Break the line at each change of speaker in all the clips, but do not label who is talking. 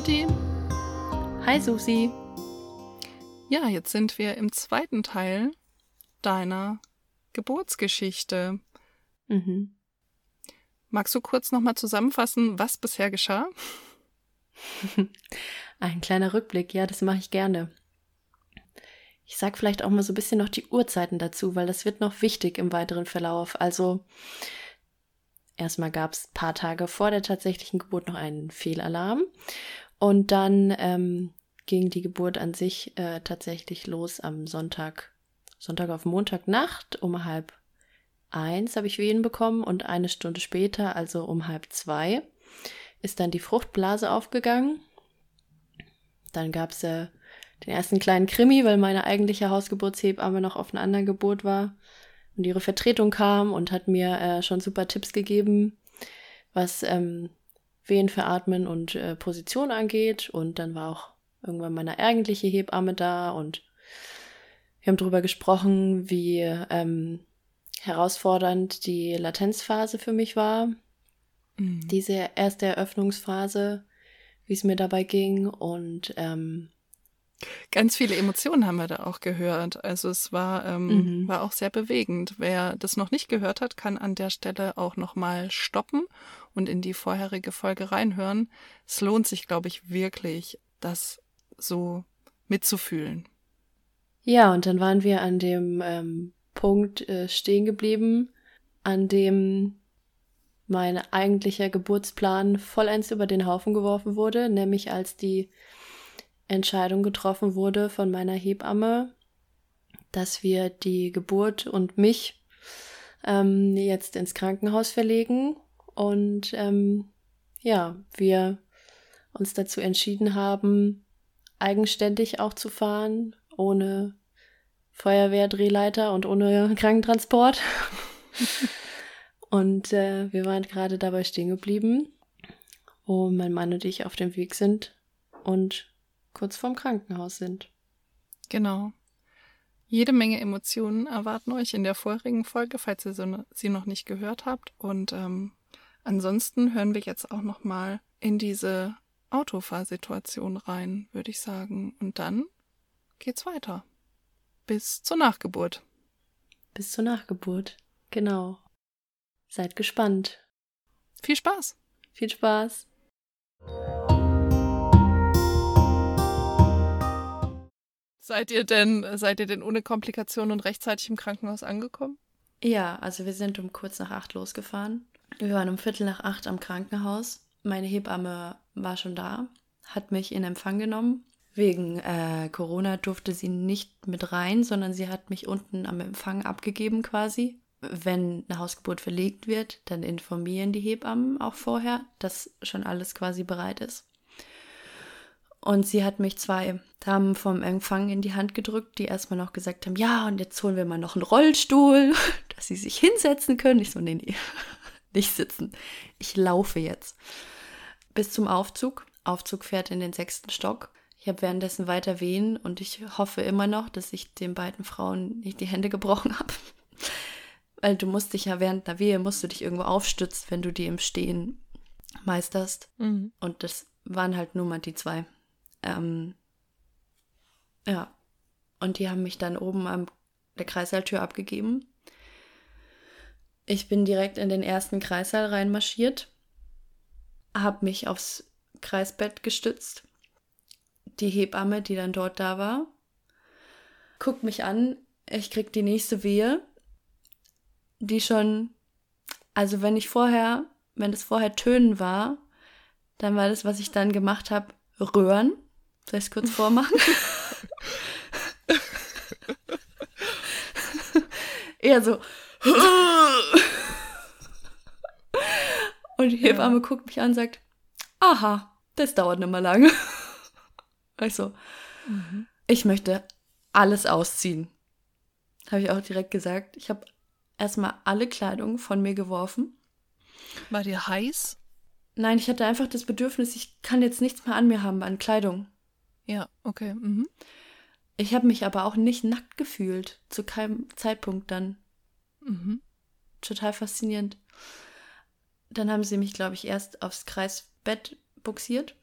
Lotti.
Hi Susi.
Ja, jetzt sind wir im zweiten Teil deiner Geburtsgeschichte. Mhm. Magst du kurz nochmal zusammenfassen, was bisher geschah?
Ein kleiner Rückblick, ja, das mache ich gerne. Ich sag vielleicht auch mal so ein bisschen noch die Uhrzeiten dazu, weil das wird noch wichtig im weiteren Verlauf. Also erstmal gab es paar Tage vor der tatsächlichen Geburt noch einen Fehlalarm und dann ähm, ging die Geburt an sich äh, tatsächlich los am Sonntag, Sonntag auf Montagnacht um halb eins habe ich Wehen bekommen und eine Stunde später, also um halb zwei, ist dann die Fruchtblase aufgegangen. Dann gab es äh, den ersten kleinen Krimi, weil meine eigentliche Hausgeburtshebamme noch auf einer anderen Geburt war und ihre Vertretung kam und hat mir äh, schon super Tipps gegeben, was ähm, Wehen veratmen und äh, Position angeht. Und dann war auch irgendwann meine eigentliche Hebamme da und wir haben darüber gesprochen, wie ähm, herausfordernd die Latenzphase für mich war. Mhm. Diese erste Eröffnungsphase, wie es mir dabei ging und ähm,
Ganz viele Emotionen haben wir da auch gehört. Also es war, ähm, mhm. war auch sehr bewegend. Wer das noch nicht gehört hat, kann an der Stelle auch nochmal stoppen und in die vorherige Folge reinhören. Es lohnt sich, glaube ich, wirklich, das so mitzufühlen.
Ja, und dann waren wir an dem ähm, Punkt äh, stehen geblieben, an dem mein eigentlicher Geburtsplan vollends über den Haufen geworfen wurde, nämlich als die Entscheidung getroffen wurde von meiner Hebamme, dass wir die Geburt und mich ähm, jetzt ins Krankenhaus verlegen und ähm, ja, wir uns dazu entschieden haben, eigenständig auch zu fahren, ohne Feuerwehrdrehleiter und ohne Krankentransport. und äh, wir waren gerade dabei stehen geblieben, wo mein Mann und ich auf dem Weg sind und kurz vorm Krankenhaus sind.
Genau. Jede Menge Emotionen erwarten euch in der vorherigen Folge, falls ihr so, sie noch nicht gehört habt. Und ähm, ansonsten hören wir jetzt auch noch mal in diese Autofahrsituation rein, würde ich sagen. Und dann geht's weiter bis zur Nachgeburt.
Bis zur Nachgeburt, genau. Seid gespannt.
Viel Spaß.
Viel Spaß.
Seid ihr denn, seid ihr denn ohne Komplikationen und rechtzeitig im Krankenhaus angekommen?
Ja, also wir sind um kurz nach acht losgefahren. Wir waren um Viertel nach acht am Krankenhaus. Meine Hebamme war schon da, hat mich in Empfang genommen Wegen äh, Corona durfte sie nicht mit rein, sondern sie hat mich unten am Empfang abgegeben quasi. Wenn eine Hausgeburt verlegt wird, dann informieren die Hebammen auch vorher, dass schon alles quasi bereit ist. Und sie hat mich zwei Damen vom Empfang in die Hand gedrückt, die erstmal noch gesagt haben, ja, und jetzt holen wir mal noch einen Rollstuhl, dass sie sich hinsetzen können. Ich so, nee, nee, nicht sitzen. Ich laufe jetzt. Bis zum Aufzug. Aufzug fährt in den sechsten Stock. Ich habe währenddessen weiter wehen und ich hoffe immer noch, dass ich den beiden Frauen nicht die Hände gebrochen habe. Weil du musst dich ja während der Wehe, musst du dich irgendwo aufstützen, wenn du die im Stehen meisterst. Mhm. Und das waren halt nur mal die zwei. Ähm, ja. Und die haben mich dann oben an der Kreissaaltür abgegeben. Ich bin direkt in den ersten Kreissaal reinmarschiert, habe mich aufs Kreisbett gestützt die Hebamme, die dann dort da war, guckt mich an, ich krieg die nächste Wehe, die schon, also wenn ich vorher, wenn es vorher Tönen war, dann war das, was ich dann gemacht habe, Röhren. Soll ich es kurz vormachen? Eher so. Und die Hebamme ja. guckt mich an und sagt, aha, das dauert nicht mehr lange. Also, mhm. ich möchte alles ausziehen. Habe ich auch direkt gesagt. Ich habe erstmal alle Kleidung von mir geworfen.
War dir heiß?
Nein, ich hatte einfach das Bedürfnis, ich kann jetzt nichts mehr an mir haben an Kleidung.
Ja, okay. Mhm.
Ich habe mich aber auch nicht nackt gefühlt, zu keinem Zeitpunkt dann. Mhm. Total faszinierend. Dann haben sie mich, glaube ich, erst aufs Kreisbett buxiert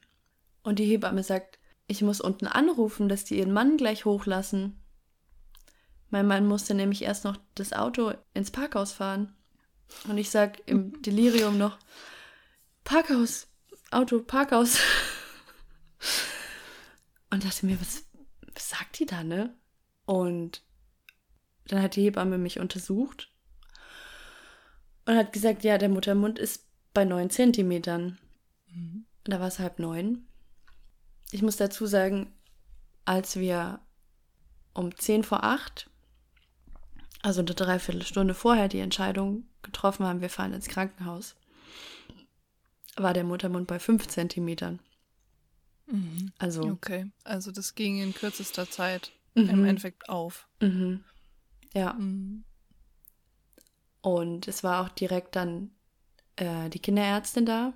Und die Hebamme sagt, ich muss unten anrufen, dass die ihren Mann gleich hochlassen. Mein Mann musste nämlich erst noch das Auto ins Parkhaus fahren. Und ich sag im Delirium noch, Parkhaus, Auto, Parkhaus. Und dachte mir, was, was sagt die da, ne? Und dann hat die Hebamme mich untersucht und hat gesagt, ja, der Muttermund ist bei neun Zentimetern. Mhm. Da war es halb neun. Ich muss dazu sagen, als wir um zehn vor acht, also eine Dreiviertelstunde vorher, die Entscheidung getroffen haben, wir fahren ins Krankenhaus, war der Muttermund bei fünf Zentimetern.
Mhm. Also. Okay, also das ging in kürzester Zeit mhm. im Endeffekt auf.
Mhm. Ja. Mhm. Und es war auch direkt dann äh, die Kinderärztin da,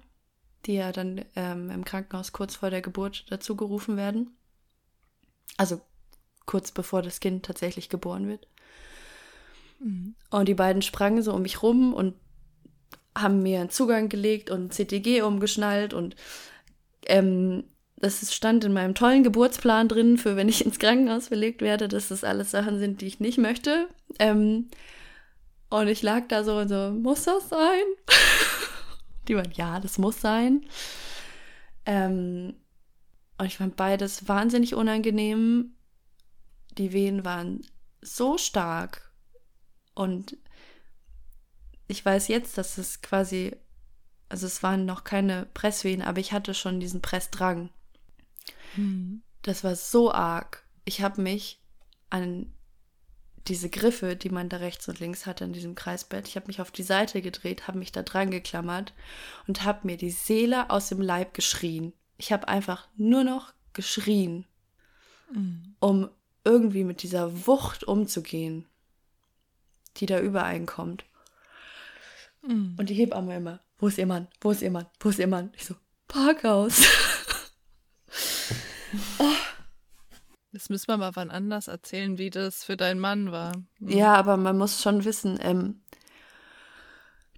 die ja dann ähm, im Krankenhaus kurz vor der Geburt dazu gerufen werden. Also kurz bevor das Kind tatsächlich geboren wird. Mhm. Und die beiden sprangen so um mich rum und haben mir einen Zugang gelegt und CTG umgeschnallt und ähm, das stand in meinem tollen Geburtsplan drin, für wenn ich ins Krankenhaus verlegt werde, dass das alles Sachen sind, die ich nicht möchte. Ähm, und ich lag da so und so, muss das sein? die waren, ja, das muss sein. Ähm, und ich fand beides wahnsinnig unangenehm. Die Wehen waren so stark. Und ich weiß jetzt, dass es quasi, also es waren noch keine Presswehen, aber ich hatte schon diesen Pressdrang. Mhm. Das war so arg. Ich habe mich an diese Griffe, die man da rechts und links hatte in diesem Kreisbett, ich habe mich auf die Seite gedreht, habe mich da dran geklammert und habe mir die Seele aus dem Leib geschrien. Ich habe einfach nur noch geschrien, mhm. um irgendwie mit dieser Wucht umzugehen, die da übereinkommt. Mhm. Und die Hebamme immer, wo ist ihr Mann? Wo ist ihr Mann? Wo ist ihr Mann? Ich so, Parkhaus.
Das müssen wir mal wann anders erzählen, wie das für deinen Mann war.
Mhm. Ja, aber man muss schon wissen, ähm,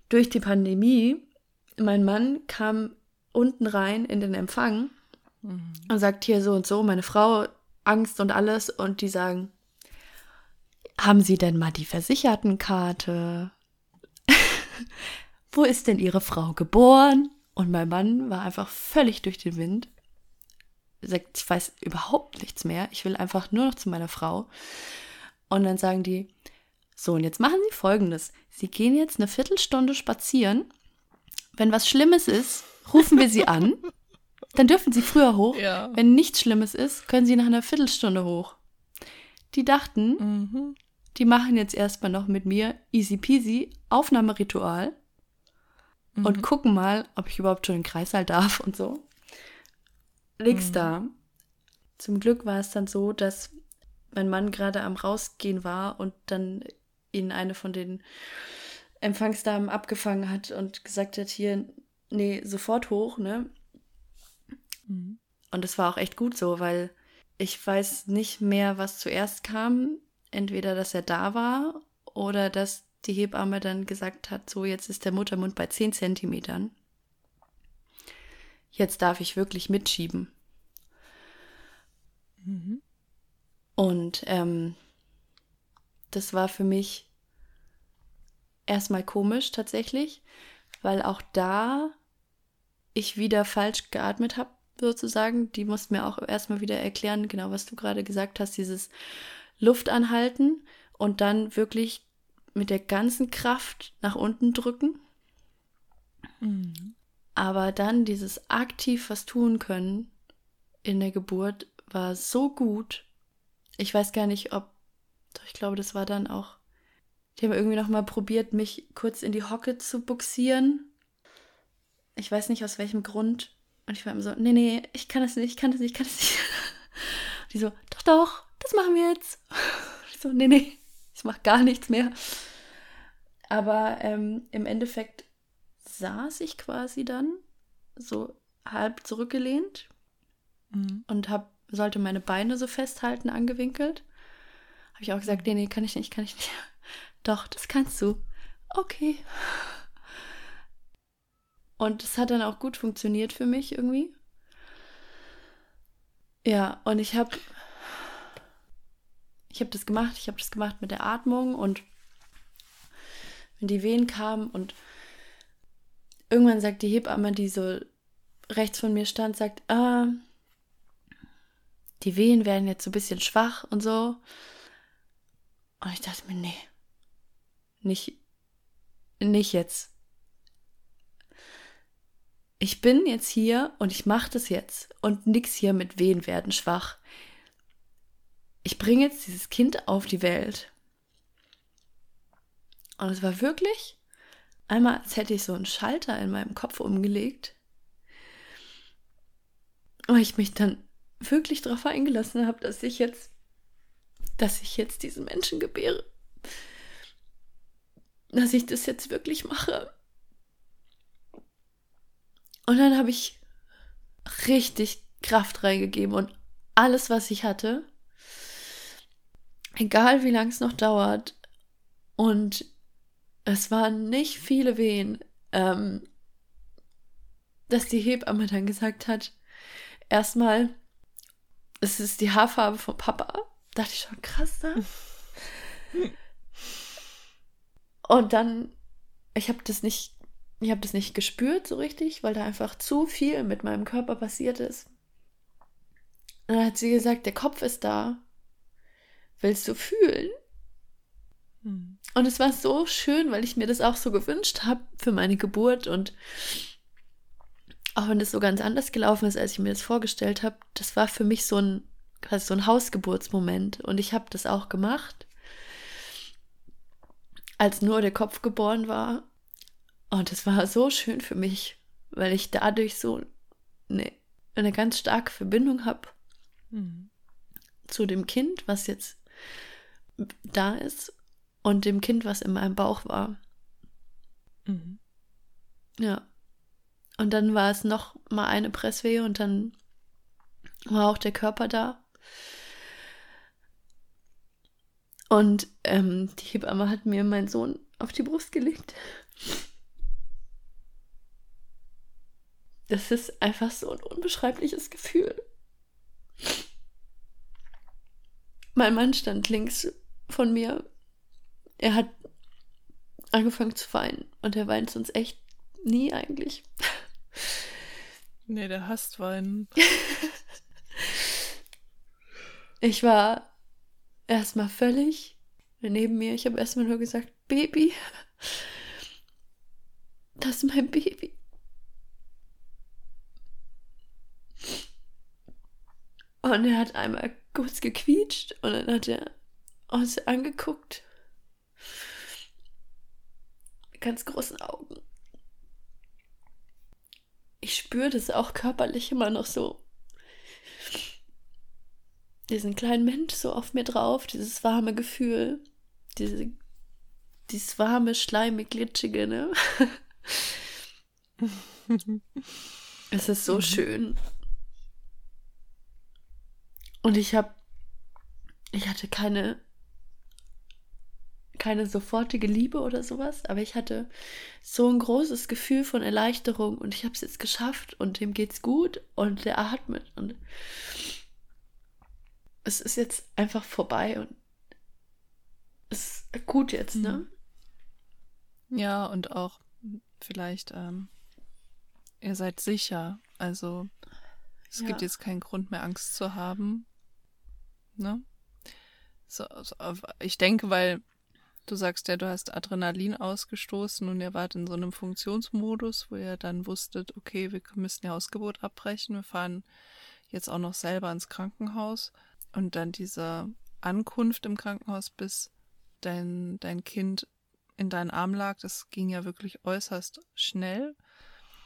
durch die Pandemie, mein Mann kam unten rein in den Empfang mhm. und sagt hier so und so, meine Frau Angst und alles und die sagen, haben Sie denn mal die Versichertenkarte? Wo ist denn Ihre Frau geboren? Und mein Mann war einfach völlig durch den Wind sagt, ich weiß überhaupt nichts mehr, ich will einfach nur noch zu meiner Frau. Und dann sagen die, so, und jetzt machen Sie folgendes. Sie gehen jetzt eine Viertelstunde spazieren. Wenn was Schlimmes ist, rufen wir Sie an. Dann dürfen Sie früher hoch. Ja. Wenn nichts Schlimmes ist, können Sie nach einer Viertelstunde hoch. Die dachten, mhm. die machen jetzt erstmal noch mit mir easy peasy Aufnahmeritual mhm. und gucken mal, ob ich überhaupt schon in den Kreißsaal darf und so liegst mhm. da. Zum Glück war es dann so, dass mein Mann gerade am Rausgehen war und dann ihn eine von den Empfangsdamen abgefangen hat und gesagt hat, hier, nee, sofort hoch, ne? Mhm. Und es war auch echt gut so, weil ich weiß nicht mehr, was zuerst kam. Entweder, dass er da war oder dass die Hebamme dann gesagt hat, so jetzt ist der Muttermund bei 10 Zentimetern jetzt darf ich wirklich mitschieben. Mhm. Und ähm, das war für mich erstmal komisch tatsächlich, weil auch da ich wieder falsch geatmet habe, sozusagen. Die mussten mir auch erstmal wieder erklären, genau was du gerade gesagt hast, dieses Luft anhalten und dann wirklich mit der ganzen Kraft nach unten drücken. Mhm. Aber dann dieses aktiv was tun können in der Geburt war so gut. Ich weiß gar nicht, ob, ich glaube, das war dann auch, die haben irgendwie noch mal probiert, mich kurz in die Hocke zu buxieren. Ich weiß nicht aus welchem Grund. Und ich war immer so, nee, nee, ich kann das nicht, ich kann das nicht, ich kann das nicht. Die so, doch, doch, das machen wir jetzt. Ich so, nee, nee, ich mach gar nichts mehr. Aber ähm, im Endeffekt saß ich quasi dann so halb zurückgelehnt mhm. und hab, sollte meine Beine so festhalten, angewinkelt. Habe ich auch gesagt, nee, nee, kann ich nicht, kann ich nicht. Doch, das kannst du. Okay. Und es hat dann auch gut funktioniert für mich irgendwie. Ja, und ich habe ich habe das gemacht, ich habe das gemacht mit der Atmung und wenn die Wehen kamen und irgendwann sagt die Hebamme, die so rechts von mir stand, sagt, ah, die Wehen werden jetzt so ein bisschen schwach und so. Und ich dachte mir, nee, nicht, nicht jetzt. Ich bin jetzt hier und ich mache das jetzt und nix hier mit Wehen werden schwach. Ich bringe jetzt dieses Kind auf die Welt. Und es war wirklich einmal, als hätte ich so einen Schalter in meinem Kopf umgelegt. Und ich mich dann wirklich darauf eingelassen habe, dass ich jetzt, dass ich jetzt diesen Menschen gebäre. Dass ich das jetzt wirklich mache. Und dann habe ich richtig Kraft reingegeben und alles, was ich hatte, egal wie lang es noch dauert, und es waren nicht viele Wehen, ähm, dass die Hebamme dann gesagt hat, erstmal, es ist die Haarfarbe von Papa. Dachte ich schon, krass, ne? Und dann, ich habe das nicht, ich habe das nicht gespürt so richtig, weil da einfach zu viel mit meinem Körper passiert ist. Und dann hat sie gesagt, der Kopf ist da. Willst du fühlen? Hm. Und es war so schön, weil ich mir das auch so gewünscht habe für meine Geburt und auch wenn das so ganz anders gelaufen ist, als ich mir das vorgestellt habe, das war für mich so ein quasi so ein Hausgeburtsmoment und ich habe das auch gemacht, als nur der Kopf geboren war und es war so schön für mich, weil ich dadurch so eine, eine ganz starke Verbindung habe mhm. zu dem Kind, was jetzt da ist und dem Kind, was in meinem Bauch war. Mhm. Ja. Und dann war es noch mal eine Presswehe und dann war auch der Körper da. Und ähm, die Hebamme hat mir meinen Sohn auf die Brust gelegt. Das ist einfach so ein unbeschreibliches Gefühl. Mein Mann stand links von mir er hat angefangen zu weinen und er weint sonst echt nie eigentlich.
Nee, der hasst weinen.
ich war erstmal völlig neben mir. Ich habe erstmal nur gesagt, Baby, das ist mein Baby. Und er hat einmal kurz gequietscht und dann hat er uns angeguckt ganz großen Augen. Ich spüre das auch körperlich immer noch so. Diesen kleinen Mensch so auf mir drauf, dieses warme Gefühl, diese, dieses warme, schleimig, glitschige, ne? es ist so mhm. schön. Und ich habe, ich hatte keine keine sofortige Liebe oder sowas, aber ich hatte so ein großes Gefühl von Erleichterung und ich habe es jetzt geschafft und dem geht's gut und der atmet und es ist jetzt einfach vorbei und es ist gut jetzt, ne?
Mhm. Ja, und auch vielleicht, ähm, ihr seid sicher, also es ja. gibt jetzt keinen Grund mehr, Angst zu haben, ne? So, so, ich denke, weil Du sagst ja, du hast Adrenalin ausgestoßen und ihr wart in so einem Funktionsmodus, wo ihr dann wusstet, okay, wir müssen die Hausgeburt abbrechen, wir fahren jetzt auch noch selber ins Krankenhaus und dann diese Ankunft im Krankenhaus, bis dein, dein Kind in deinen Arm lag, das ging ja wirklich äußerst schnell.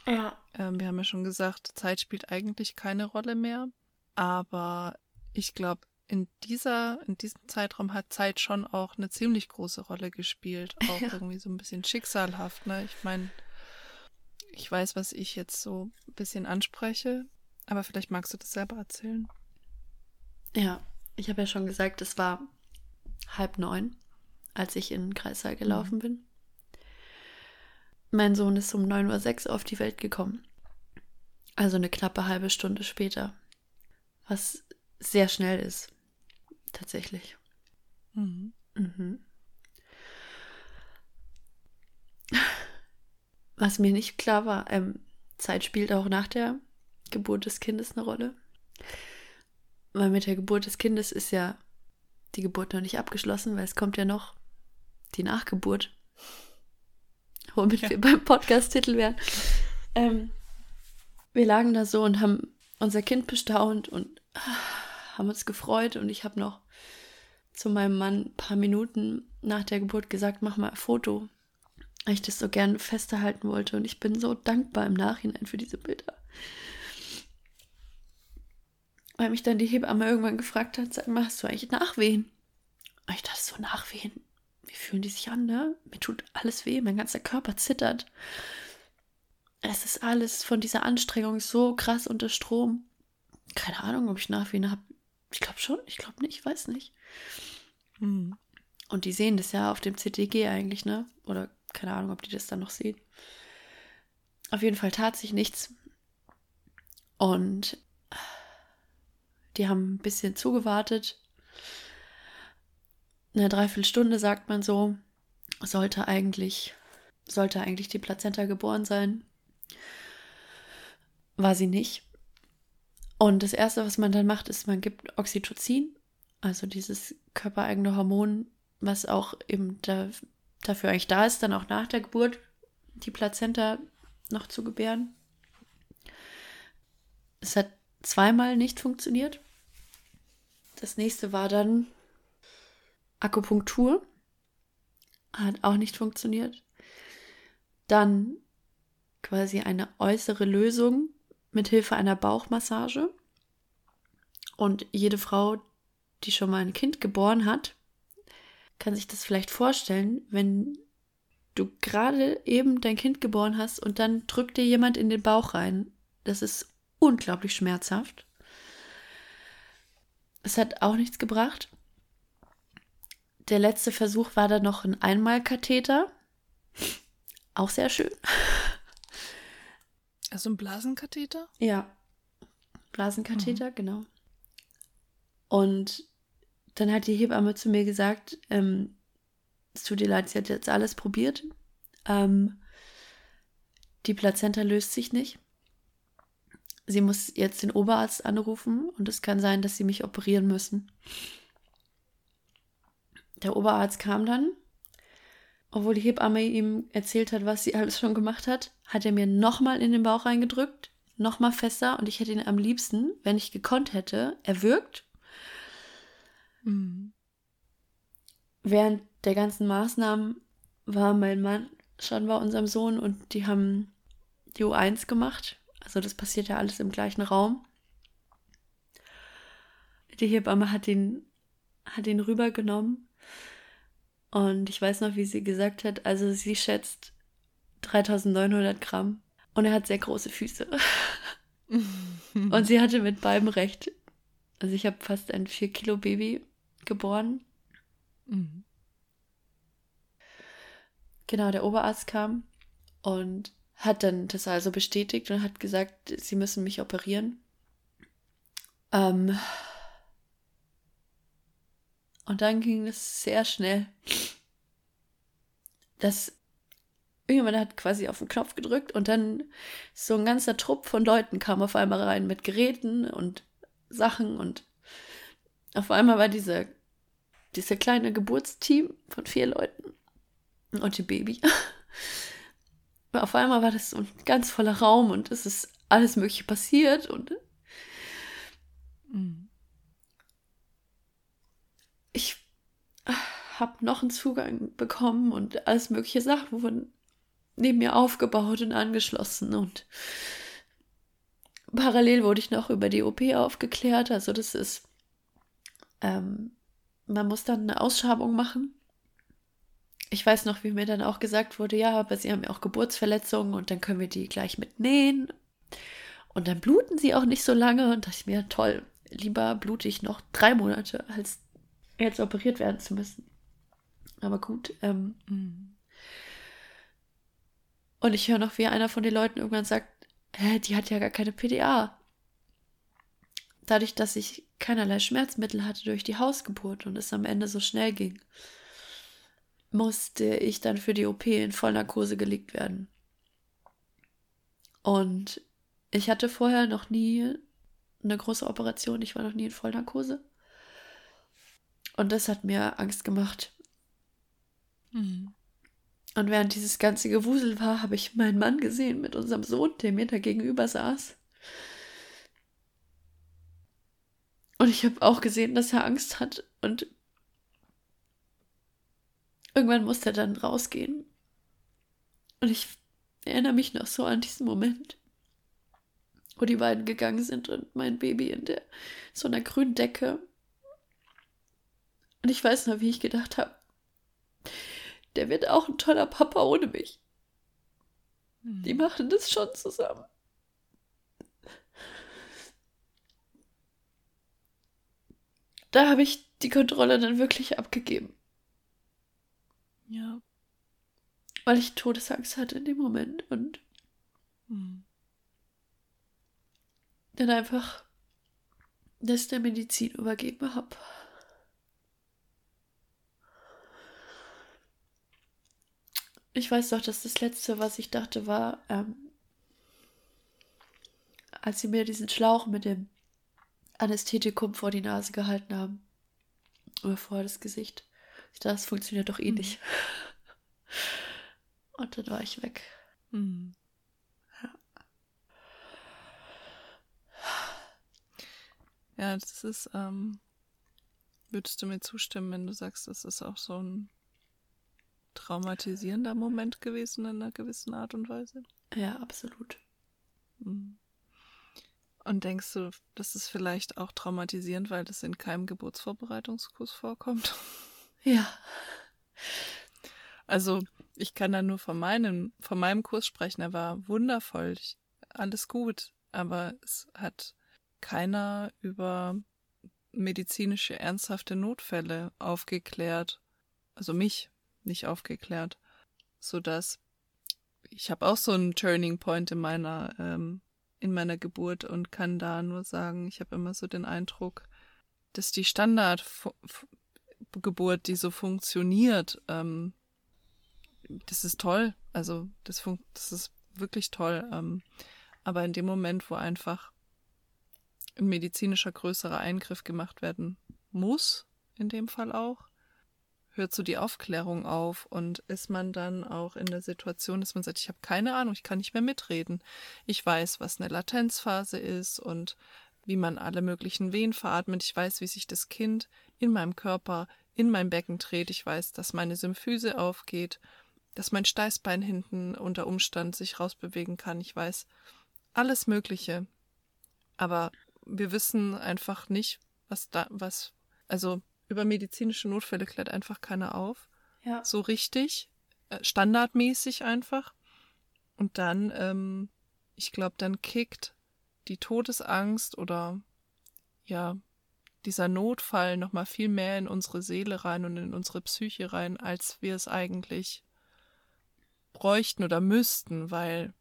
Ja.
Ähm, wir haben ja schon gesagt, Zeit spielt eigentlich keine Rolle mehr, aber ich glaube, in dieser, in diesem Zeitraum hat Zeit schon auch eine ziemlich große Rolle gespielt. Auch ja. irgendwie so ein bisschen schicksalhaft, ne? Ich meine, ich weiß, was ich jetzt so ein bisschen anspreche, aber vielleicht magst du das selber erzählen.
Ja, ich habe ja schon gesagt, es war halb neun, als ich in den Kreissaal gelaufen mhm. bin. Mein Sohn ist um 9.06 Uhr auf die Welt gekommen. Also eine knappe halbe Stunde später. Was sehr schnell ist. Tatsächlich.
Mhm.
Mhm. Was mir nicht klar war, ähm, Zeit spielt auch nach der Geburt des Kindes eine Rolle. Weil mit der Geburt des Kindes ist ja die Geburt noch nicht abgeschlossen, weil es kommt ja noch die Nachgeburt. Womit
Ja.
wir beim Podcast-Titel wären. Ähm, wir lagen da so und haben unser Kind bestaunt und ah, haben uns gefreut und ich habe noch zu meinem Mann ein paar Minuten nach der Geburt gesagt, mach mal ein Foto, weil ich das so gern festhalten wollte und ich bin so dankbar im Nachhinein für diese Bilder. Weil mich dann die Hebamme irgendwann gefragt hat, sag mal, hast du eigentlich Nachwehen? Und ich dachte so, Nachwehen, wie fühlen die sich an, ne? Mir tut alles weh, mein ganzer Körper zittert. Es ist alles von dieser Anstrengung so krass unter Strom. Keine Ahnung, ob ich Nachwehen habe. Ich glaube schon, ich glaube nicht, ich weiß nicht.
Mhm.
Und die sehen das ja auf dem CTG eigentlich, ne? Oder keine Ahnung, ob die das dann noch sehen. Auf jeden Fall tat sich nichts. Und die haben ein bisschen zugewartet. Eine Dreiviertelstunde sagt man so, sollte eigentlich, sollte eigentlich die Plazenta geboren sein. War sie nicht. Und das Erste, was man dann macht, ist, man gibt Oxytocin, also dieses körpereigene Hormon, was auch eben da, dafür eigentlich da ist, dann auch nach der Geburt die Plazenta noch zu gebären. Es hat zweimal nicht funktioniert. Das nächste war dann Akupunktur. Hat auch nicht funktioniert. Dann quasi eine äußere Lösung mit Hilfe einer Bauchmassage. Und jede Frau, die schon mal ein Kind geboren hat, kann sich das vielleicht vorstellen, wenn du gerade eben dein Kind geboren hast und dann drückt dir jemand in den Bauch rein. Das ist unglaublich schmerzhaft. Es hat auch nichts gebracht. Der letzte Versuch war dann noch ein Einmalkatheter. Auch sehr schön.
Also ein Blasenkatheter?
Ja. Blasenkatheter, genau. Und dann hat die Hebamme zu mir gesagt, ähm, es tut ihr leid, sie hat jetzt alles probiert. Ähm, die Plazenta löst sich nicht. Sie muss jetzt den Oberarzt anrufen und es kann sein, dass sie mich operieren müssen. Der Oberarzt kam dann, obwohl die Hebamme ihm erzählt hat, was sie alles schon gemacht hat, hat er mir nochmal in den Bauch reingedrückt, nochmal fester und ich hätte ihn am liebsten, wenn ich gekonnt hätte, erwürgt.
Mhm.
Während der ganzen Maßnahmen war mein Mann schon bei unserem Sohn und die haben die U1 gemacht. Also das passiert ja alles im gleichen Raum. Die Hebamme hat ihn, hat ihn rübergenommen. Und ich weiß noch, wie sie gesagt hat, also sie schätzt 3900 Gramm. Und er hat sehr große Füße. Und sie hatte mit beidem recht. Also ich habe fast ein 4 Kilo Baby geboren.
Mhm.
Genau, der Oberarzt kam und hat dann das also bestätigt und hat gesagt, sie müssen mich operieren. Ähm und dann ging es sehr schnell. Das irgendjemand hat quasi auf den Knopf gedrückt und dann so ein ganzer Trupp von Leuten kam auf einmal rein mit Geräten und Sachen und auf einmal war dieser, dieser kleine Geburtsteam von vier Leuten und die Baby. Auf einmal war das so ein ganz voller Raum und es ist alles Mögliche passiert und
Mhm.
ich habe noch einen Zugang bekommen und alles mögliche Sachen wurden neben mir aufgebaut und angeschlossen und parallel wurde ich noch über die OP aufgeklärt. Also das ist, ähm, man muss dann eine Ausschabung machen. Ich weiß noch, wie mir dann auch gesagt wurde, ja, aber sie haben ja auch Geburtsverletzungen und dann können wir die gleich mitnähen. Und dann bluten sie auch nicht so lange und dachte ich mir, toll, lieber blute ich noch drei Monate, als jetzt operiert werden zu müssen. Aber gut, ähm,
Mhm.
und ich höre noch, wie einer von den Leuten irgendwann sagt, hä, die hat ja gar keine PDA. Dadurch, dass ich keinerlei Schmerzmittel hatte durch die Hausgeburt und es am Ende so schnell ging, musste ich dann für die OP in Vollnarkose gelegt werden. Und ich hatte vorher noch nie eine große Operation, ich war noch nie in Vollnarkose. Und das hat mir Angst gemacht. Mhm. Und während dieses ganze Gewusel war, habe ich meinen Mann gesehen mit unserem Sohn, der mir da gegenüber saß. Und ich habe auch gesehen, dass er Angst hat. Und irgendwann musste er dann rausgehen. Und ich erinnere mich noch so an diesen Moment, wo die beiden gegangen sind und mein Baby in der so einer grünen Decke. Und ich weiß noch, wie ich gedacht habe, der wird auch ein toller Papa ohne mich. Die hm. machen das schon zusammen. Da habe ich die Kontrolle dann wirklich abgegeben.
Ja.
Weil ich Todesangst hatte in dem Moment und
hm.
dann einfach das der Medizin übergeben habe. Ich weiß doch, dass das Letzte, was ich dachte, war, ähm, als sie mir diesen Schlauch mit dem Anästhetikum vor die Nase gehalten haben. Oder vor das Gesicht. Ich dachte, das funktioniert doch eh mhm. nicht. Und dann war ich weg.
Mhm. Ja. Ja, das ist, ähm, würdest du mir zustimmen, wenn du sagst, das ist auch so ein traumatisierender Moment gewesen in einer gewissen Art und Weise?
Ja, absolut.
Mhm. Und denkst du, das ist vielleicht auch traumatisierend, weil das in keinem Geburtsvorbereitungskurs vorkommt?
Ja.
Also, ich kann da nur von meinem, von meinem Kurs sprechen. Er war wundervoll. Ich, alles gut. Aber es hat keiner über medizinische ernsthafte Notfälle aufgeklärt. Also mich nicht aufgeklärt. Sodass ich habe auch so einen Turning Point in meiner ähm, in meiner Geburt und kann da nur sagen, ich habe immer so den Eindruck, dass die Standardgeburt, die so funktioniert, ähm, das ist toll. Also das, das ist wirklich toll. Ähm, aber in dem Moment, wo einfach ein medizinischer größerer Eingriff gemacht werden muss, in dem Fall auch, hört so die Aufklärung auf und ist man dann auch in der Situation, dass man sagt, ich habe keine Ahnung, ich kann nicht mehr mitreden. Ich weiß, was eine Latenzphase ist und wie man alle möglichen Wehen veratmet. Ich weiß, wie sich das Kind in meinem Körper, in mein Becken dreht. Ich weiß, dass meine Symphyse aufgeht, dass mein Steißbein hinten unter Umstand sich rausbewegen kann. Ich weiß alles Mögliche. Aber wir wissen einfach nicht, was da, was, also über medizinische Notfälle klärt einfach keiner auf.
Ja.
So richtig, äh, standardmäßig einfach. Und dann, ähm, ich glaube, dann kickt die Todesangst oder ja, dieser Notfall nochmal viel mehr in unsere Seele rein und in unsere Psyche rein, als wir es eigentlich bräuchten oder müssten, weil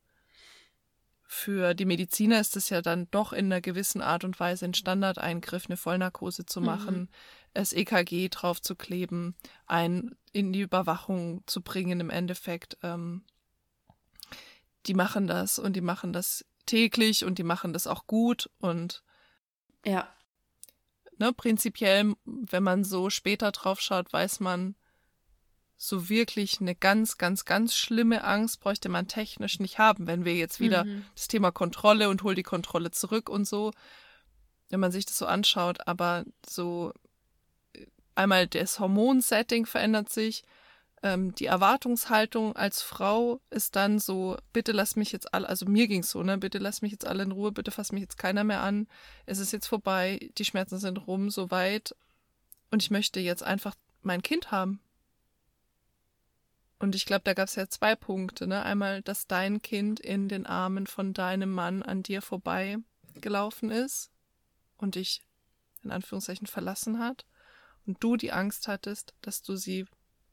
für die Mediziner ist es ja dann doch in einer gewissen Art und Weise ein Standardeingriff, eine Vollnarkose zu machen, mhm. Das EKG drauf zu kleben, ein in die Überwachung zu bringen im Endeffekt. Ähm, die machen das und die machen das täglich und die machen das auch gut und
ja.
Ne, prinzipiell, wenn man so später drauf schaut, weiß man, so wirklich eine ganz, ganz, ganz schlimme Angst bräuchte man technisch nicht haben, wenn wir jetzt wieder mhm. das Thema Kontrolle und hol die Kontrolle zurück und so, wenn man sich das so anschaut, aber so einmal das Hormonsetting verändert sich, ähm, die Erwartungshaltung als Frau ist dann so, bitte lass mich jetzt alle, also mir ging's so, ne, bitte lass mich jetzt alle in Ruhe, bitte fass mich jetzt keiner mehr an, es ist jetzt vorbei, die Schmerzen sind rum, so weit und ich möchte jetzt einfach mein Kind haben und ich glaube, da gab es ja zwei Punkte. Ne? Einmal, dass dein Kind in den Armen von deinem Mann an dir vorbei gelaufen ist und dich in Anführungszeichen verlassen hat. Und du die Angst hattest, dass du sie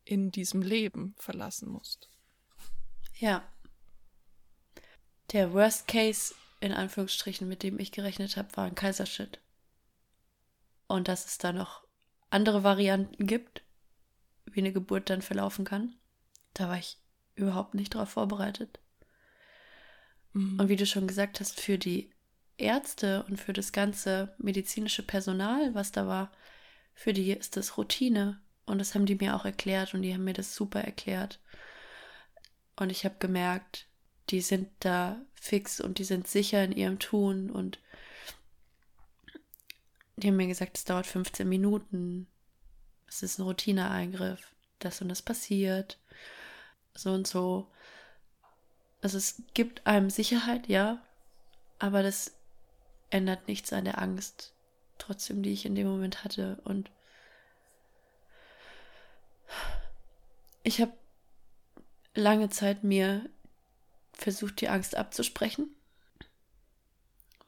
in diesem Leben verlassen musst.
Ja. Der Worst Case, in Anführungsstrichen, mit dem ich gerechnet habe, war ein Kaiserschnitt. und dass es da noch andere Varianten gibt, wie eine Geburt dann verlaufen kann. Da war ich überhaupt nicht darauf vorbereitet. Mhm. Und wie du schon gesagt hast, für die Ärzte und für das ganze medizinische Personal, was da war, für die ist das Routine. Und das haben die mir auch erklärt und die haben mir das super erklärt. Und ich habe gemerkt, die sind da fix und die sind sicher in ihrem Tun und die haben mir gesagt, es dauert 15 Minuten. Es ist ein Routineeingriff. Das und das passiert. So und so. Also es gibt einem Sicherheit, ja, aber das ändert nichts an der Angst, trotzdem, die ich in dem Moment hatte. Und ich habe lange Zeit mir versucht, die Angst abzusprechen,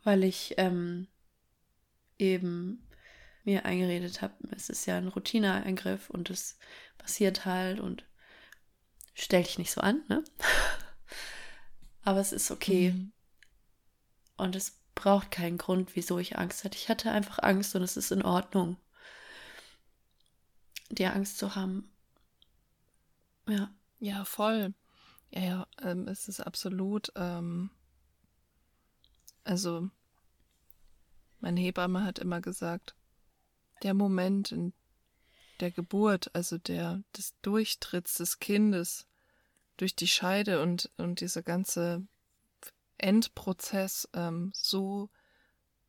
weil ich ähm, eben mir eingeredet habe, es ist ja ein Routineeingriff und es passiert halt und stell dich nicht so an, ne? Aber es ist okay. Mhm. Und es braucht keinen Grund, wieso ich Angst hatte. Ich hatte einfach Angst und es ist in Ordnung, die Angst zu haben. Ja.
Ja, voll. Ja, ja, ähm, es ist absolut, ähm, also, meine Hebamme hat immer gesagt, der Moment in der Geburt, also der, des Durchtritts des Kindes durch die Scheide und, und dieser ganze Endprozess, ähm, so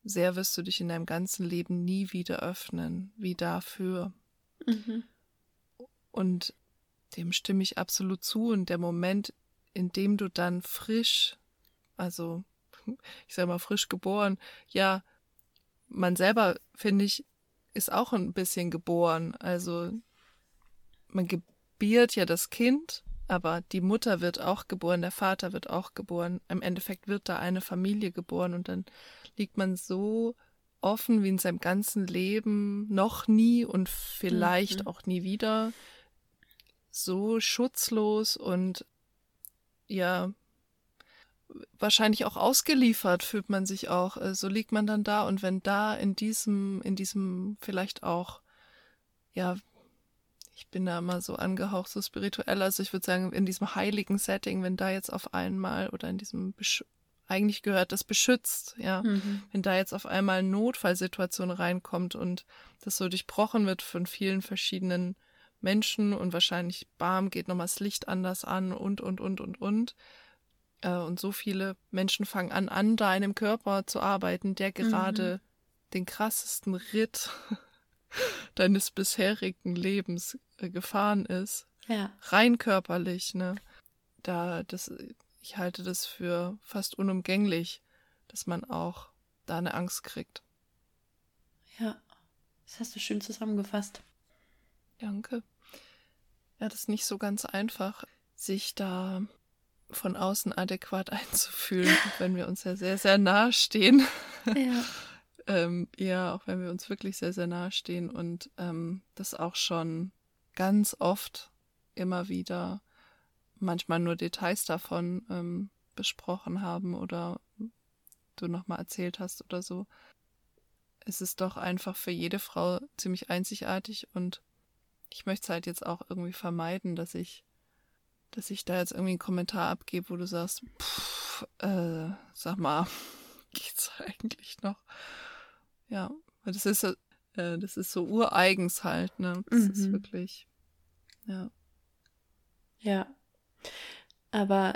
sehr wirst du dich in deinem ganzen Leben nie wieder öffnen, wie dafür. Mhm. Und dem stimme ich absolut zu. Und der Moment, in dem du dann frisch, also ich sag mal frisch geboren, ja, man selber, finde ich, ist auch ein bisschen geboren. Also man gebiert ja das Kind, aber die Mutter wird auch geboren, der Vater wird auch geboren. Im Endeffekt wird da eine Familie geboren und dann liegt man so offen wie in seinem ganzen Leben noch nie und vielleicht mhm. auch nie wieder so schutzlos und ja, wahrscheinlich auch ausgeliefert fühlt man sich auch. So liegt man dann da und wenn da in diesem, in diesem vielleicht auch, ja, ich bin da immer so angehaucht, so spirituell, also ich würde sagen, in diesem heiligen Setting, wenn da jetzt auf einmal oder in diesem Besch eigentlich gehört das beschützt, ja. Mhm. Wenn da jetzt auf einmal eine Notfallsituation reinkommt und das so durchbrochen wird von vielen verschiedenen Menschen und wahrscheinlich, bam, geht nochmal das Licht anders an und, und, und, und, und. Äh, und so viele Menschen fangen an, an deinem Körper zu arbeiten, der gerade mhm. den krassesten Ritt deines bisherigen Lebens äh, gefahren ist.
Ja.
Rein körperlich, ne? Da, das, ich halte das für fast unumgänglich, dass man auch da eine Angst kriegt.
Ja, das hast du schön zusammengefasst.
Danke. Ja, das ist nicht so ganz einfach, sich da von außen adäquat einzufühlen, wenn wir uns ja sehr, sehr nahe stehen. Ja. Ähm, ja, auch wenn wir uns wirklich sehr, sehr nahe stehen und ähm, das auch schon ganz oft immer wieder manchmal nur Details davon ähm, besprochen haben oder du nochmal erzählt hast oder so. Es ist doch einfach für jede Frau ziemlich einzigartig und ich möchte es halt jetzt auch irgendwie vermeiden, dass ich dass ich da jetzt irgendwie einen Kommentar abgebe, wo du sagst, pff, äh, sag mal, geht's eigentlich noch? Ja, das ist, äh, das ist so ureigens halt, ne? Das mhm. ist wirklich, ja.
Ja. Aber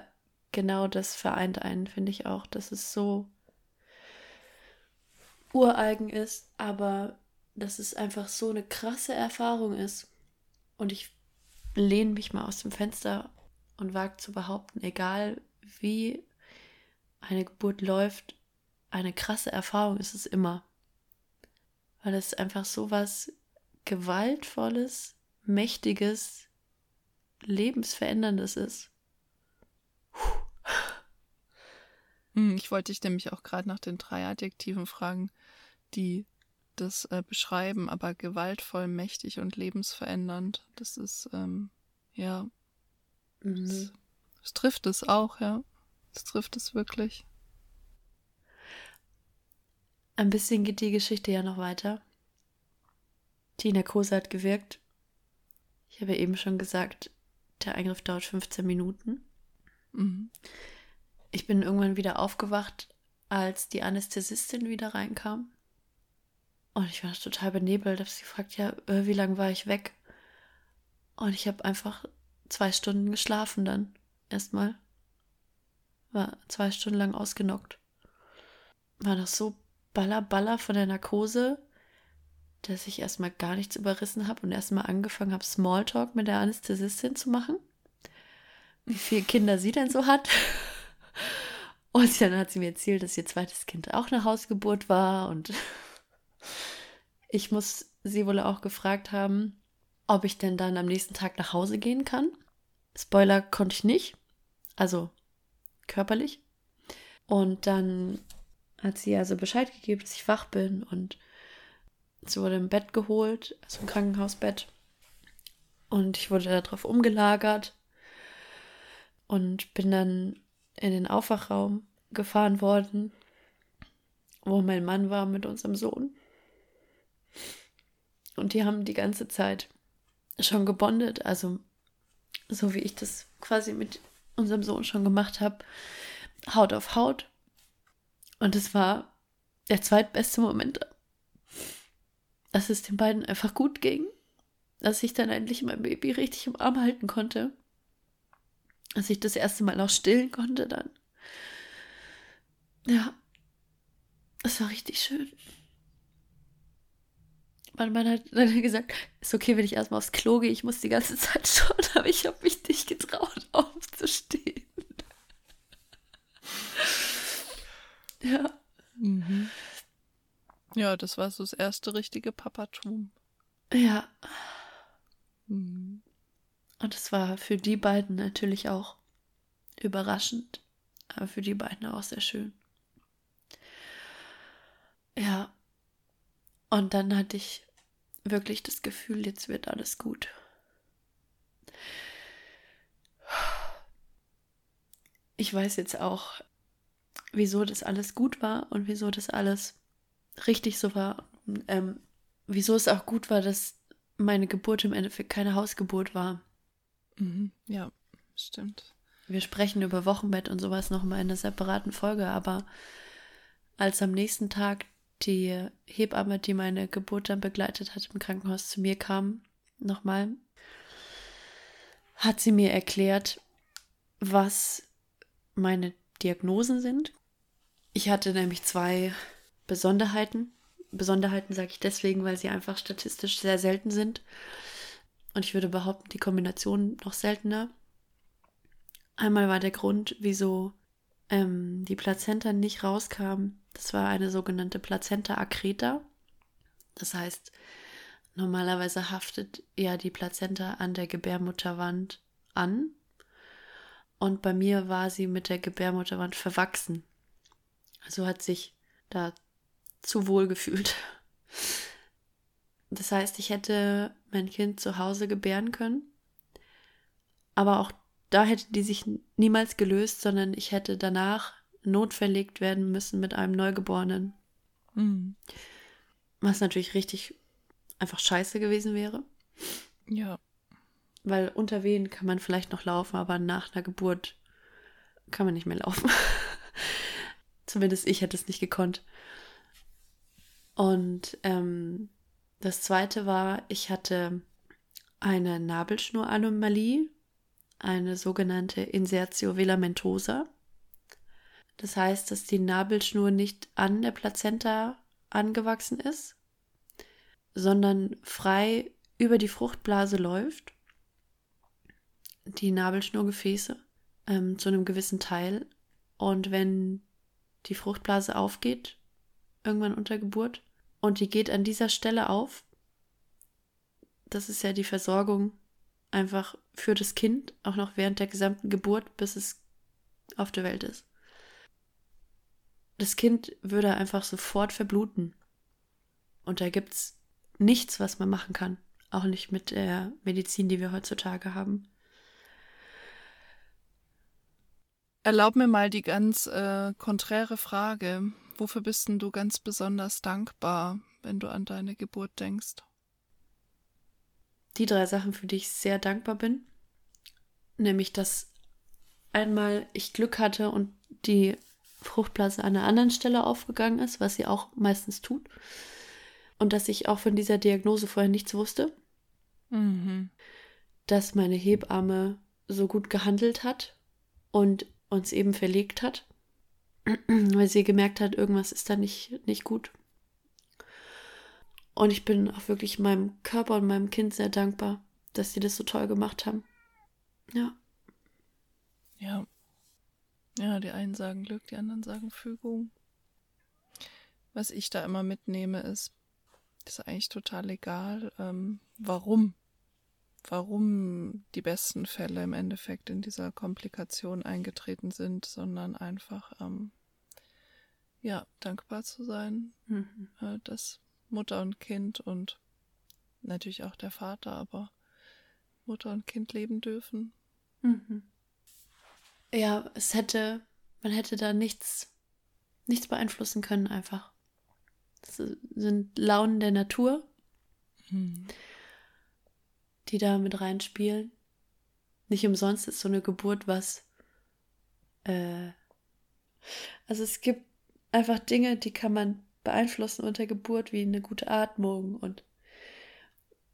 genau das vereint einen, finde ich auch, dass es so ureigen ist, aber dass es einfach so eine krasse Erfahrung ist. Und ich lehne mich mal aus dem Fenster und wagt zu behaupten, egal wie eine Geburt läuft, eine krasse Erfahrung ist es immer. Weil es einfach so was Gewaltvolles, Mächtiges, Lebensveränderndes ist.
Hm, ich wollte dich nämlich auch gerade nach den drei Adjektiven fragen, die das äh, beschreiben, aber gewaltvoll, mächtig und lebensverändernd. Das ist, ähm, ja, Mhm. Das, das trifft es auch, ja. Das trifft es wirklich.
Ein bisschen geht die Geschichte ja noch weiter. Die Narkose hat gewirkt. Ich habe eben schon gesagt, der Eingriff dauert 15 Minuten. Mhm. Ich bin irgendwann wieder aufgewacht, als die Anästhesistin wieder reinkam. Und ich war total benebelt, habe sie gefragt, ja, äh, wie lange war ich weg? Und ich habe einfach zwei Stunden geschlafen dann. Erstmal. War zwei Stunden lang ausgenockt. War das so baller baller von der Narkose, dass ich erstmal gar nichts überrissen habe und erstmal angefangen habe, Smalltalk mit der Anästhesistin zu machen. Wie viele Kinder sie denn so hat. Und dann hat sie mir erzählt, dass ihr zweites Kind auch eine Hausgeburt war und ich muss sie wohl auch gefragt haben, ob ich denn dann am nächsten Tag nach Hause gehen kann. Spoiler konnte ich nicht, also körperlich. Und dann hat sie also Bescheid gegeben, dass ich wach bin und sie wurde im Bett geholt, also im Krankenhausbett. Und ich wurde darauf umgelagert und bin dann in den Aufwachraum gefahren worden, wo mein Mann war mit unserem Sohn. Und die haben die ganze Zeit schon gebondet, also so wie ich das quasi mit unserem Sohn schon gemacht habe, Haut auf Haut. Und es war der zweitbeste Moment, dass es den beiden einfach gut ging, dass ich dann endlich mein Baby richtig im Arm halten konnte, dass ich das erste Mal auch stillen konnte dann. Ja, es war richtig schön. Mein Mann hat dann gesagt, ist okay, wenn ich erstmal aufs Klo gehe, ich muss die ganze Zeit schon, aber ich habe mich nicht getraut, aufzustehen. ja.
Mhm. Ja, das war so das erste richtige Papatum.
Ja. Mhm. Und es war für die beiden natürlich auch überraschend, aber für die beiden auch sehr schön. Ja. Und dann hatte ich wirklich das Gefühl, jetzt wird alles gut. Ich weiß jetzt auch, wieso das alles gut war und wieso das alles richtig so war. Ähm, wieso es auch gut war, dass meine Geburt im Endeffekt keine Hausgeburt war.
Mhm, ja, stimmt.
Wir sprechen über Wochenbett und sowas nochmal in einer separaten Folge, aber als am nächsten Tag die Hebamme, die meine Geburt dann begleitet hat im Krankenhaus, zu mir kam, nochmal, hat sie mir erklärt, was meine Diagnosen sind. Ich hatte nämlich zwei Besonderheiten. Besonderheiten sage ich deswegen, weil sie einfach statistisch sehr selten sind. Und ich würde behaupten, die Kombination noch seltener. Einmal war der Grund, wieso ähm, die Plazenta nicht rauskam. Das war eine sogenannte Plazenta accreta. Das heißt, normalerweise haftet ja die Plazenta an der Gebärmutterwand an. Und bei mir war sie mit der Gebärmutterwand verwachsen. Also hat sich da zu wohl gefühlt. Das heißt, ich hätte mein Kind zu Hause gebären können, aber auch da hätte die sich niemals gelöst, sondern ich hätte danach notverlegt werden müssen mit einem Neugeborenen. Mhm. Was natürlich richtig einfach scheiße gewesen wäre.
Ja.
Weil unter Wehen kann man vielleicht noch laufen, aber nach einer Geburt kann man nicht mehr laufen. Zumindest ich hätte es nicht gekonnt. Und ähm, das zweite war, ich hatte eine Nabelschnuranomalie, eine sogenannte Insertio velamentosa. Das heißt, dass die Nabelschnur nicht an der Plazenta angewachsen ist, sondern frei über die Fruchtblase läuft. Die Nabelschnurgefäße ähm, zu einem gewissen Teil. Und wenn die Fruchtblase aufgeht, irgendwann unter Geburt. Und die geht an dieser Stelle auf. Das ist ja die Versorgung einfach für das Kind, auch noch während der gesamten Geburt, bis es auf der Welt ist. Das Kind würde einfach sofort verbluten. Und da gibt es nichts, was man machen kann. Auch nicht mit der Medizin, die wir heutzutage haben.
Erlaub mir mal die ganz äh, konträre Frage. Wofür bist denn du ganz besonders dankbar, wenn du an deine Geburt denkst?
die drei Sachen, für die ich sehr dankbar bin. Nämlich, dass einmal ich Glück hatte und die Fruchtblase an einer anderen Stelle aufgegangen ist, was sie auch meistens tut. Und dass ich auch von dieser Diagnose vorher nichts wusste. Mhm. Dass meine Hebamme so gut gehandelt hat und uns eben verlegt hat, weil sie gemerkt hat, irgendwas ist da nicht, nicht gut. Und ich bin auch wirklich meinem Körper und meinem Kind sehr dankbar, dass sie das so toll gemacht haben. Ja.
Ja. Ja, die einen sagen Glück, die anderen sagen Fügung. Was ich da immer mitnehme, ist, ist eigentlich total egal, ähm, warum. Warum die besten Fälle im Endeffekt in dieser Komplikation eingetreten sind, sondern einfach, ähm, ja, dankbar zu sein, mhm. äh, dass Mutter und Kind und natürlich auch der Vater, aber Mutter und Kind leben dürfen. Mhm.
Ja, es hätte, man hätte da nichts, nichts beeinflussen können einfach. Das sind Launen der Natur, mhm. Die da mit reinspielen. Nicht umsonst ist so eine Geburt was. Äh, also es gibt einfach Dinge, die kann man beeinflussen unter Geburt, wie eine gute Atmung und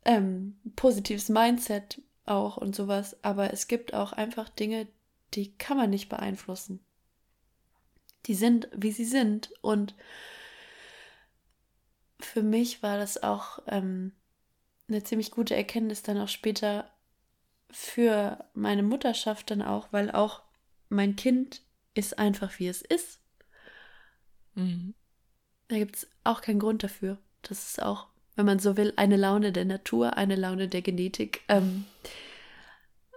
ähm, positives Mindset auch und sowas. Aber es gibt auch einfach Dinge, die kann man nicht beeinflussen. Die sind, wie sie sind. Und für mich war das auch ähm, eine ziemlich gute Erkenntnis dann auch später für meine Mutterschaft dann auch, weil auch mein Kind ist einfach wie es ist. Mhm. Da gibt es auch keinen Grund dafür. Das ist auch, wenn man so will, eine Laune der Natur, eine Laune der Genetik, ähm,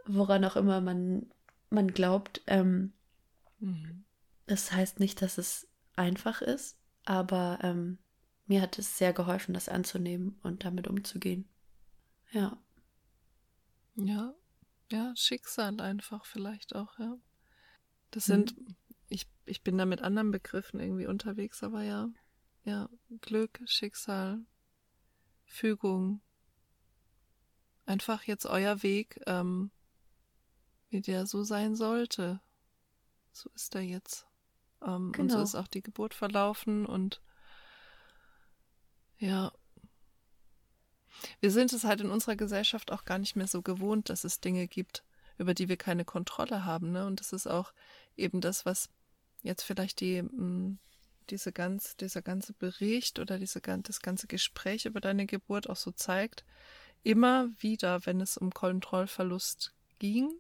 woran auch immer man, man glaubt. Ähm, mhm. Das heißt nicht, dass es einfach ist, aber ähm, mir hat es sehr geholfen, das anzunehmen und damit umzugehen. Ja.
Ja, ja, Schicksal einfach vielleicht auch, ja. Das sind, mhm. ich, ich bin da mit anderen Begriffen irgendwie unterwegs, aber ja, ja, Glück, Schicksal, Fügung. Einfach jetzt euer Weg, ähm, wie der so sein sollte. So ist er jetzt. Ähm, genau. Und so genau. ist auch die Geburt verlaufen und ja. Wir sind es halt in unserer Gesellschaft auch gar nicht mehr so gewohnt, dass es Dinge gibt, über die wir keine Kontrolle haben. Ne? Und das ist auch eben das, was jetzt vielleicht die mm, diese ganz, dieser ganze Bericht oder diese, das ganze Gespräch über deine Geburt auch so zeigt, immer wieder, wenn es um Kontrollverlust ging,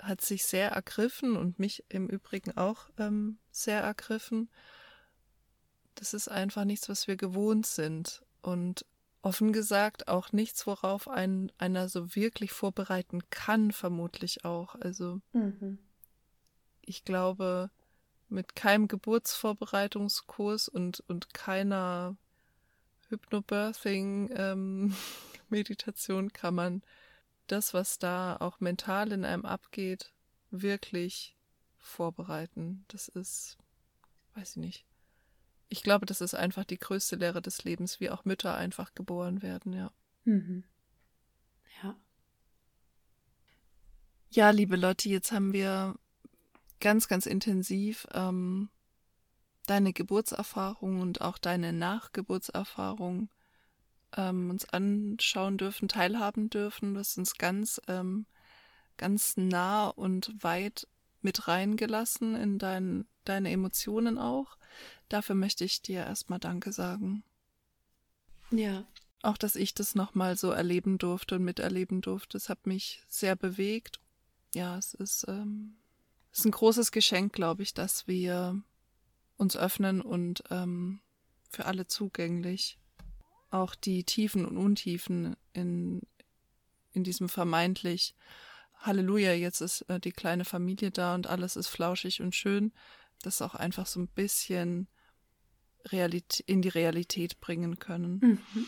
hat sich sehr ergriffen und mich im Übrigen auch ähm, sehr ergriffen. Das ist einfach nichts, was wir gewohnt sind. Und offen gesagt auch nichts, worauf ein, einer so wirklich vorbereiten kann, vermutlich auch. Also mhm. ich glaube, mit keinem Geburtsvorbereitungskurs und, und keiner Hypnobirthing-Meditation ähm, kann man das, was da auch mental in einem abgeht, wirklich vorbereiten. Das ist, weiß ich nicht. Ich glaube, das ist einfach die größte Lehre des Lebens, wie auch Mütter einfach geboren werden, ja. Mhm. Ja. Ja, liebe Lotti, jetzt haben wir ganz, ganz intensiv ähm, deine Geburtserfahrung und auch deine Nachgeburtserfahrung ähm, uns anschauen dürfen, teilhaben dürfen. Du hast uns ganz, ähm, ganz nah und weit mit reingelassen in dein, deine Emotionen auch. Dafür möchte ich dir erstmal Danke sagen.
Ja.
Auch, dass ich das nochmal so erleben durfte und miterleben durfte. Es hat mich sehr bewegt. Ja, es ist ähm, ist ein großes Geschenk, glaube ich, dass wir uns öffnen und ähm, für alle zugänglich. Auch die Tiefen und Untiefen in, in diesem vermeintlich Halleluja, jetzt ist äh, die kleine Familie da und alles ist flauschig und schön, das auch einfach so ein bisschen Realität, in die Realität bringen können.
Mhm.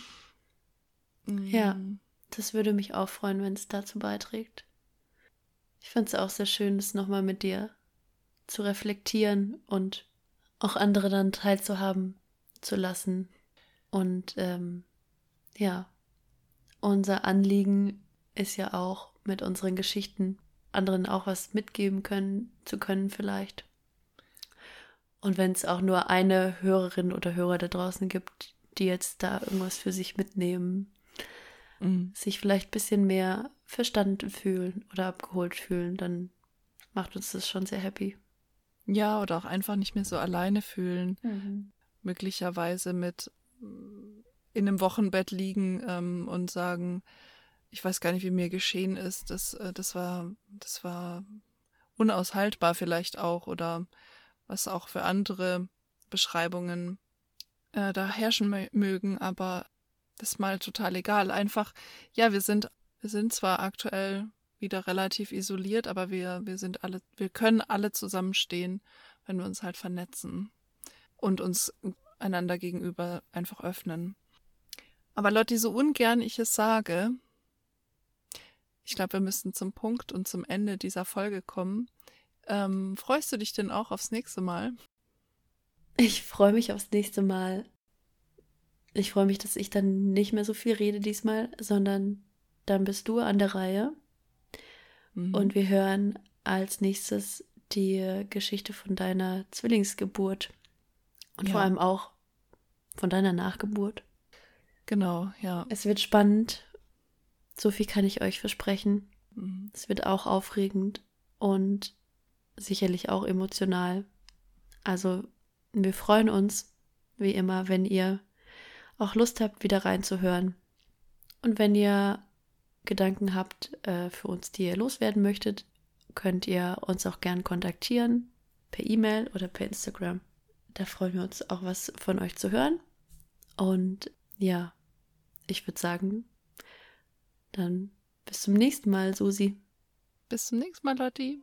Mhm. Ja, das würde mich auch freuen, wenn es dazu beiträgt. Ich fand es auch sehr schön, das nochmal mit dir zu reflektieren und auch andere dann teilzuhaben zu lassen. Und ähm, ja, unser Anliegen ist ja auch mit unseren Geschichten anderen auch was mitgeben können, zu können vielleicht. Und wenn es auch nur eine Hörerin oder Hörer da draußen gibt, die jetzt da irgendwas für sich mitnehmen, mhm. sich vielleicht ein bisschen mehr verstanden fühlen oder abgeholt fühlen, dann macht uns das schon sehr happy.
Ja, oder auch einfach nicht mehr so alleine fühlen. Mhm. Möglicherweise mit in einem Wochenbett liegen ähm, und sagen, ich weiß gar nicht, wie mir geschehen ist. Das, äh, das war, das war unaushaltbar vielleicht auch oder was auch für andere Beschreibungen äh, da herrschen mögen, aber das ist mal total egal. Einfach, ja, wir sind, wir sind zwar aktuell wieder relativ isoliert, aber wir, wir sind alle, wir können alle zusammenstehen, wenn wir uns halt vernetzen und uns einander gegenüber einfach öffnen. Aber Lotti, so ungern ich es sage, ich glaube, wir müssen zum Punkt und zum Ende dieser Folge kommen. Ähm, freust du dich denn auch aufs nächste Mal?
Ich freue mich aufs nächste Mal. Ich freue mich, dass ich dann nicht mehr so viel rede diesmal, sondern dann bist du an der Reihe. Mhm. Und wir hören als nächstes die Geschichte von deiner Zwillingsgeburt. Und ja. vor allem auch von deiner Nachgeburt.
Genau, ja.
Es wird spannend so viel kann ich euch versprechen. Mhm. Es wird auch aufregend und sicherlich auch emotional. Also wir freuen uns, wie immer, wenn ihr auch Lust habt, wieder reinzuhören. Und wenn ihr Gedanken habt äh, für uns, die ihr loswerden möchtet, könnt ihr uns auch gern kontaktieren per E-Mail oder per Instagram. Da freuen wir uns auch was von euch zu hören. Und ja, ich würde sagen, dann bis zum nächsten Mal, Susi.
Bis zum nächsten Mal, Lotti.